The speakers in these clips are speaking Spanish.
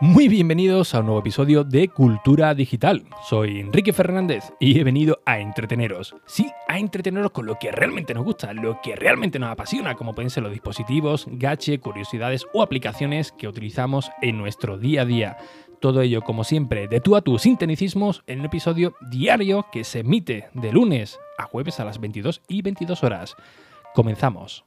Muy bienvenidos a un nuevo episodio de Cultura Digital. Soy Enrique Fernández y he venido a entreteneros. Sí, a entreteneros con lo que realmente nos gusta, lo que realmente nos apasiona, como pueden ser los dispositivos, gache, curiosidades o aplicaciones que utilizamos en nuestro día a día. Todo ello, como siempre, de tú a tú sin tecnicismos en un episodio diario que se emite de lunes a jueves a las 22 y 22 horas. Comenzamos.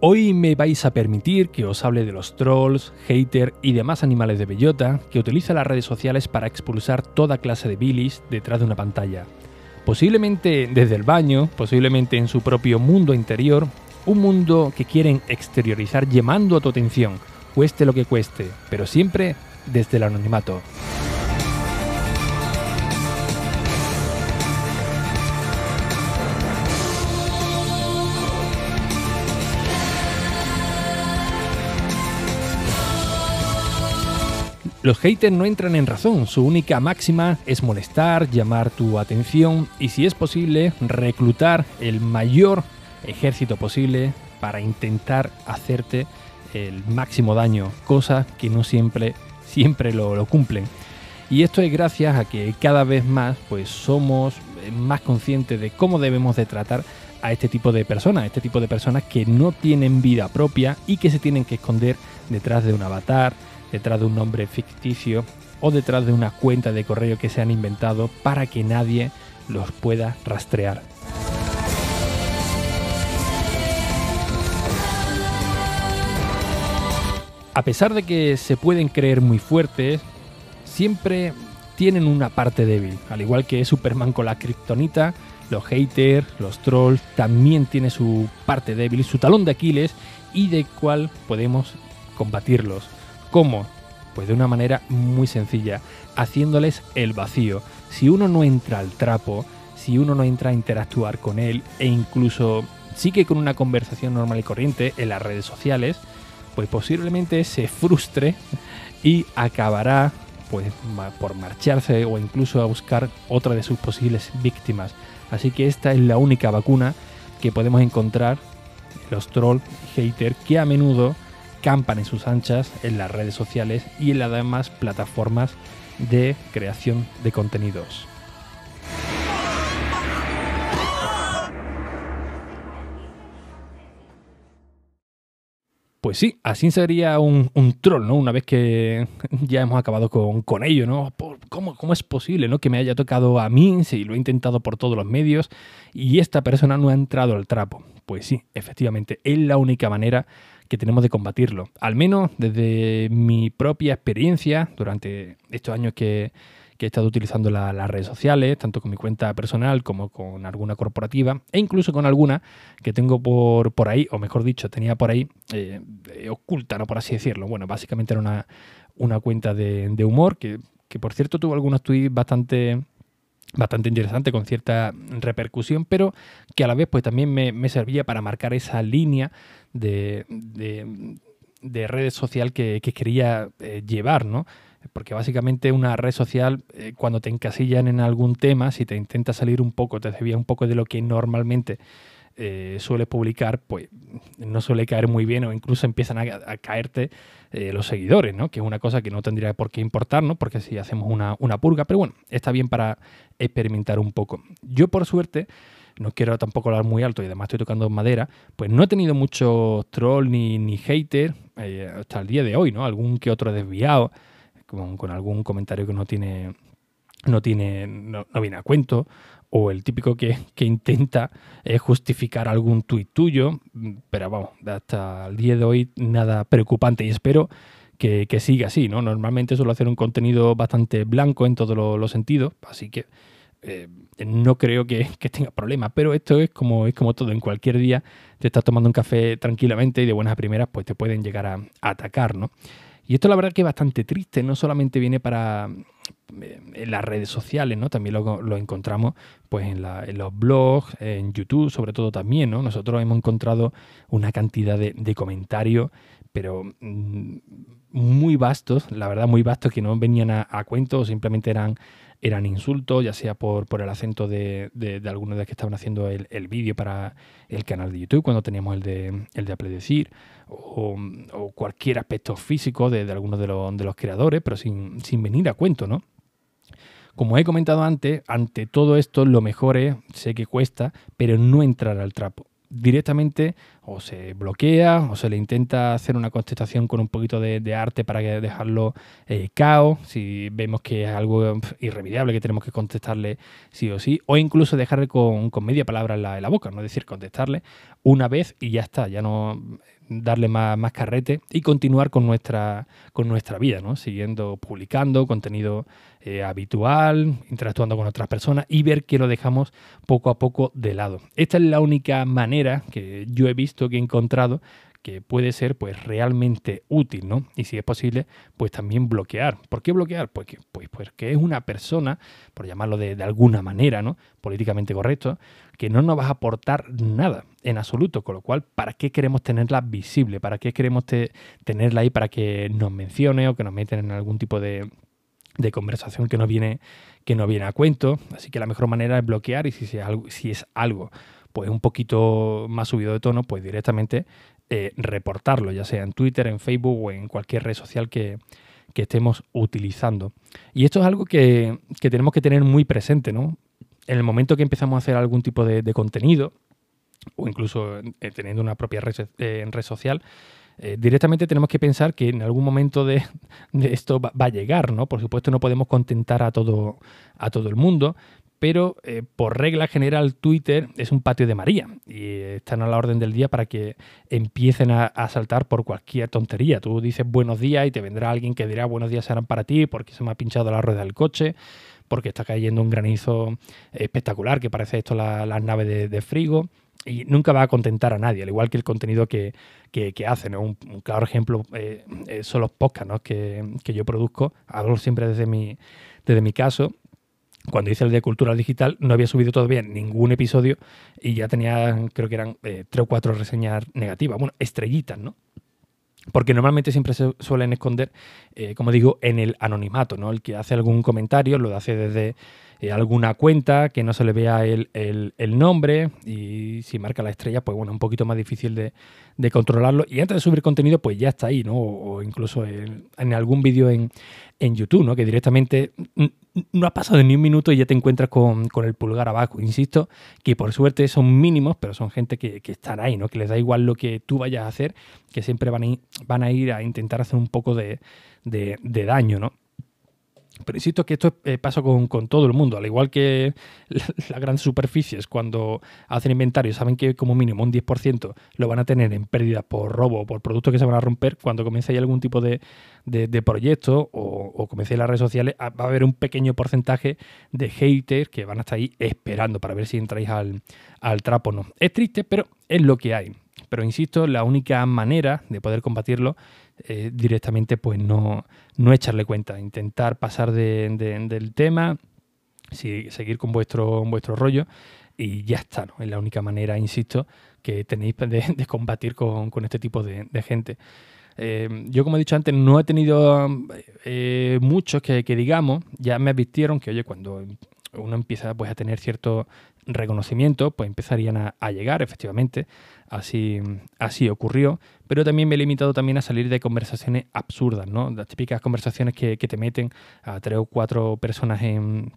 Hoy me vais a permitir que os hable de los trolls, haters y demás animales de bellota que utilizan las redes sociales para expulsar toda clase de bilis detrás de una pantalla. Posiblemente desde el baño, posiblemente en su propio mundo interior, un mundo que quieren exteriorizar llamando a tu atención, cueste lo que cueste, pero siempre desde el anonimato. Los haters no entran en razón, su única máxima es molestar, llamar tu atención y si es posible reclutar el mayor ejército posible para intentar hacerte el máximo daño, cosa que no siempre, siempre lo, lo cumplen. Y esto es gracias a que cada vez más pues somos más conscientes de cómo debemos de tratar a este tipo de personas, este tipo de personas que no tienen vida propia y que se tienen que esconder detrás de un avatar, detrás de un nombre ficticio o detrás de una cuenta de correo que se han inventado para que nadie los pueda rastrear. A pesar de que se pueden creer muy fuertes, siempre tienen una parte débil. Al igual que Superman con la kriptonita, los haters, los trolls también tienen su parte débil, su talón de Aquiles y de cuál podemos combatirlos. ¿Cómo? Pues de una manera muy sencilla, haciéndoles el vacío. Si uno no entra al trapo, si uno no entra a interactuar con él e incluso sigue con una conversación normal y corriente en las redes sociales, pues posiblemente se frustre y acabará pues por marcharse o incluso a buscar otra de sus posibles víctimas. Así que esta es la única vacuna que podemos encontrar los troll hater que a menudo campan en sus anchas en las redes sociales y en las demás plataformas de creación de contenidos. Pues sí, así sería un, troll, ¿no? Una vez que ya hemos acabado con, con ello, ¿no? ¿Cómo, ¿Cómo, es posible, ¿no? Que me haya tocado a mí, si lo he intentado por todos los medios, y esta persona no ha entrado al trapo. Pues sí, efectivamente, es la única manera que tenemos de combatirlo. Al menos desde mi propia experiencia durante estos años que, he estado utilizando las redes sociales, tanto con mi cuenta personal como con alguna corporativa, e incluso con alguna que tengo por, por ahí, o mejor dicho, tenía por ahí eh, oculta, ¿no? por así decirlo. Bueno, básicamente era una, una cuenta de, de humor que, que, por cierto, tuvo algunos tweets bastante bastante interesante, con cierta repercusión, pero que a la vez pues también me, servía para marcar esa línea de, de, redes social que, quería eh, llevar, ¿no? Porque básicamente una red social, eh, cuando te encasillan en algún tema, si te intenta salir un poco, te desvía un poco de lo que normalmente eh, suele publicar, pues no suele caer muy bien o incluso empiezan a, caerte eh, los seguidores, ¿no? Que es una cosa que no tendría por qué importar, ¿no? Porque si hacemos una, purga, pero bueno, está bien para experimentar un poco. Yo por suerte, no quiero tampoco hablar muy alto y además estoy tocando madera, pues no he tenido muchos troll ni, ni hater eh, hasta el día de hoy, ¿no? Algún que otro desviado, con, con algún comentario que no tiene no tiene no, viene a cuento o el típico que, intenta eh, justificar algún tuit tuyo, pero vamos, hasta el día de hoy nada preocupante y espero que, siga así, ¿no? Normalmente suelo hacer un contenido bastante blanco en todos los sentidos, así que eh, no creo que, tenga problema, pero esto es como, es como todo, en cualquier día te estás tomando un café tranquilamente y de buenas a primeras pues te pueden llegar a atacar, ¿no? Y esto la verdad que es bastante triste, no solamente viene para en las redes sociales, ¿no? También lo, encontramos pues en, los blogs, en YouTube sobre todo también, ¿no? Nosotros hemos encontrado una cantidad de, comentarios pero mm, muy vastos, la verdad muy vastos, que no venían a, cuento o simplemente eran, eran insultos, ya sea por, por el acento de, de, de algunos de los que estaban haciendo el, el vídeo para el canal de YouTube, cuando teníamos el de, el de Apple Decir, o, cualquier aspecto físico de, de algunos de los, de los creadores, pero sin, sin venir a cuento, ¿no? Como he comentado antes, ante todo esto lo mejor es, sé que cuesta, pero no entrar al trapo directamente o se bloquea o se le intenta hacer una contestación con un poquito de, arte para dejarlo eh, cao, si vemos que es algo irremediable que tenemos que contestarle sí o sí, o incluso dejarle con, media palabra en la, en la boca, no es decir, contestarle una vez y ya está, ya no darle más, más, carrete y continuar con nuestra, con nuestra vida, ¿no? siguiendo publicando contenido eh, habitual, interactuando con otras personas y ver que lo dejamos poco a poco de lado. Esta es la única manera que yo he visto, que he encontrado, que puede ser pues realmente útil, ¿no? Y si es posible, pues también bloquear. ¿Por qué bloquear? Pues, que, pues porque es una persona, por llamarlo de, de, alguna manera, ¿no? Políticamente correcto, que no nos va a aportar nada en absoluto, con lo cual, ¿para qué queremos tenerla visible? ¿Para qué queremos tenerla ahí para que nos mencione o que nos meten en algún tipo de, de conversación que no viene que no viene a cuento así que la mejor manera es bloquear y si es algo, si es algo pues un poquito más subido de tono pues directamente eh, reportarlo, ya sea en Twitter, en Facebook o en cualquier red social que, estemos utilizando. Y esto es algo que, tenemos que tener muy presente, ¿no? En el momento que empezamos a hacer algún tipo de, contenido, o incluso eh, teniendo una propia red, eh, red social, directamente tenemos que pensar que en algún momento de, esto va, a llegar, ¿no? Por supuesto no podemos contentar a todo, a todo el mundo, pero eh, por regla general Twitter es un patio de María y están a la orden del día para que empiecen a, saltar por cualquier tontería. Tú dices buenos días y te vendrá alguien que dirá buenos días serán para ti porque se me ha pinchado la rueda del coche, porque está cayendo un granizo espectacular que parece esto las naves de, frigo y nunca va a contentar a nadie, al igual que el contenido que, hacen. Un, claro ejemplo eh, eh, son los podcasts que, que, yo produzco. Hablo siempre desde mi, desde mi caso cuando hice el de cultura digital, no había subido todavía ningún episodio y ya tenía, creo que eran eh, tres o cuatro reseñas negativas, bueno, estrellitas, ¿no? Porque normalmente siempre se suelen esconder, como digo, en el anonimato, ¿no? El que hace algún comentario lo hace desde eh, alguna cuenta, que no se le vea el, nombre y si marca la estrella, pues bueno, un poquito más difícil de, controlarlo. Y antes de subir contenido, pues ya está ahí, ¿no? O, incluso en, algún vídeo en, en YouTube, ¿no? Que directamente no ha pasado ni un minuto y ya te encuentras con, el pulgar abajo. Insisto que por suerte son mínimos, pero son gente que, están ahí, ¿no? Que les da igual lo que tú vayas a hacer, que siempre van a ir, van a, ir a intentar hacer un poco de, de, de daño, ¿no? Pero insisto que esto eh, pasa con, todo el mundo, al igual que las grandes superficies, cuando hacen inventario, saben que como mínimo un 10% lo van a tener en pérdida por robo o por productos que se van a romper, cuando comience algún tipo de, proyecto o, o comience las redes sociales, ah, va a haber un pequeño porcentaje de haters que van a estar ahí esperando para ver si entráis al, al trapo o no. Es triste, pero es lo que hay. Pero insisto, la única manera de poder combatirlo eh, directamente pues no, no echarle cuenta, intentar pasar del tema, seguir con vuestro, vuestro rollo y ya está, ¿no? Es la única manera, insisto, que tenéis de, combatir con, este tipo de, gente. Eh, yo, como he dicho antes, no he tenido eh, muchos que, digamos, ya me advirtieron que, oye, cuando uno empieza pues, a tener cierto reconocimiento, pues empezarían a, llegar, efectivamente, así, así ocurrió, pero también me he limitado también a salir de conversaciones absurdas, ¿no? Las típicas conversaciones que, que te meten a tres o cuatro personas en,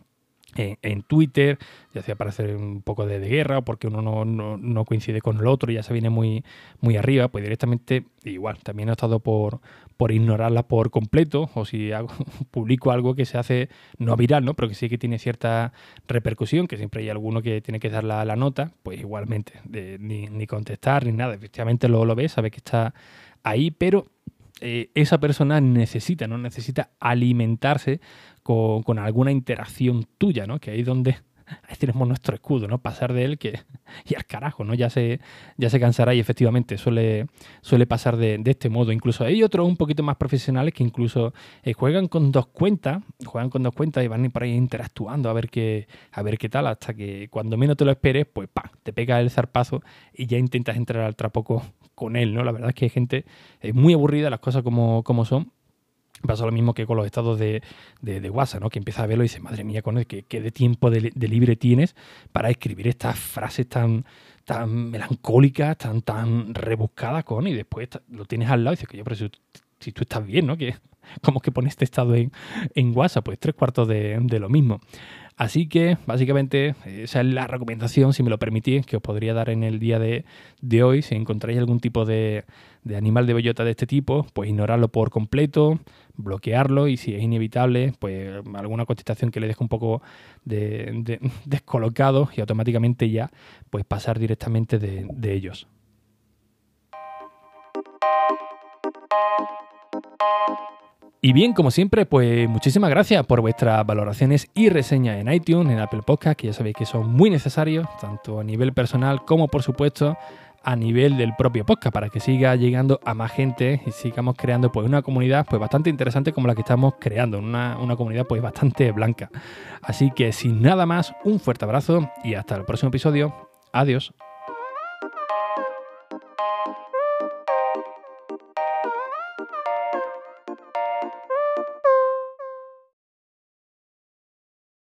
en, Twitter, ya sea para hacer un poco de, guerra o porque uno no, coincide con el otro y ya se viene muy, muy arriba, pues directamente igual, también he estado por, por ignorarla por completo o si publico algo que se hace no viral, ¿no? pero que sí que tiene cierta repercusión, que siempre hay alguno que tiene que dar la, la nota, pues igualmente, ni, contestar ni nada, efectivamente lo, lo ves, sabe que está ahí, pero eh, esa persona necesita, ¿no? Necesita alimentarse con, alguna interacción tuya, ¿no? Que ahí es donde ahí tenemos nuestro escudo, ¿no? Pasar de él que. Y al carajo, ¿no? Ya se, ya se cansará y efectivamente suele, suele pasar de, este modo. Incluso hay otros un poquito más profesionales que incluso eh, juegan con dos cuentas, juegan con dos cuentas y van por ahí interactuando a ver qué, a ver qué tal, hasta que cuando menos te lo esperes, pues ¡pam! te pega el zarpazo y ya intentas entrar al trapo con él, ¿no? La verdad es que gente es muy aburrida, las cosas como, como son. Pasa lo mismo que con los estados de, de, WhatsApp, ¿no? Que empieza a verlo y dice, madre mía, con el que, de tiempo de, libre tienes para escribir estas frases tan, tan melancólicas, tan, tan rebuscadas, con, y después lo tienes al lado y dices que yo, pero si, tú estás bien, ¿no? Que, ¿Cómo que pones este estado en, en WhatsApp? Pues tres cuartos de lo mismo. Así que, básicamente, esa es la recomendación, si me lo permitís, que os podría dar en el día de, hoy. Si encontráis algún tipo de, animal de bellota de este tipo, pues ignorarlo por completo, bloquearlo y si es inevitable, pues alguna contestación que le deje un poco de, descolocado y automáticamente ya, pues pasar directamente de ellos. Y bien, como siempre, pues muchísimas gracias por vuestras valoraciones y reseñas en iTunes, en Apple Podcast, que ya sabéis que son muy necesarios, tanto a nivel personal como, por supuesto, a nivel del propio podcast, para que siga llegando a más gente y sigamos creando pues una comunidad pues bastante interesante como la que estamos creando, una, una comunidad pues bastante blanca. Así que sin nada más, un fuerte abrazo y hasta el próximo episodio. Adiós.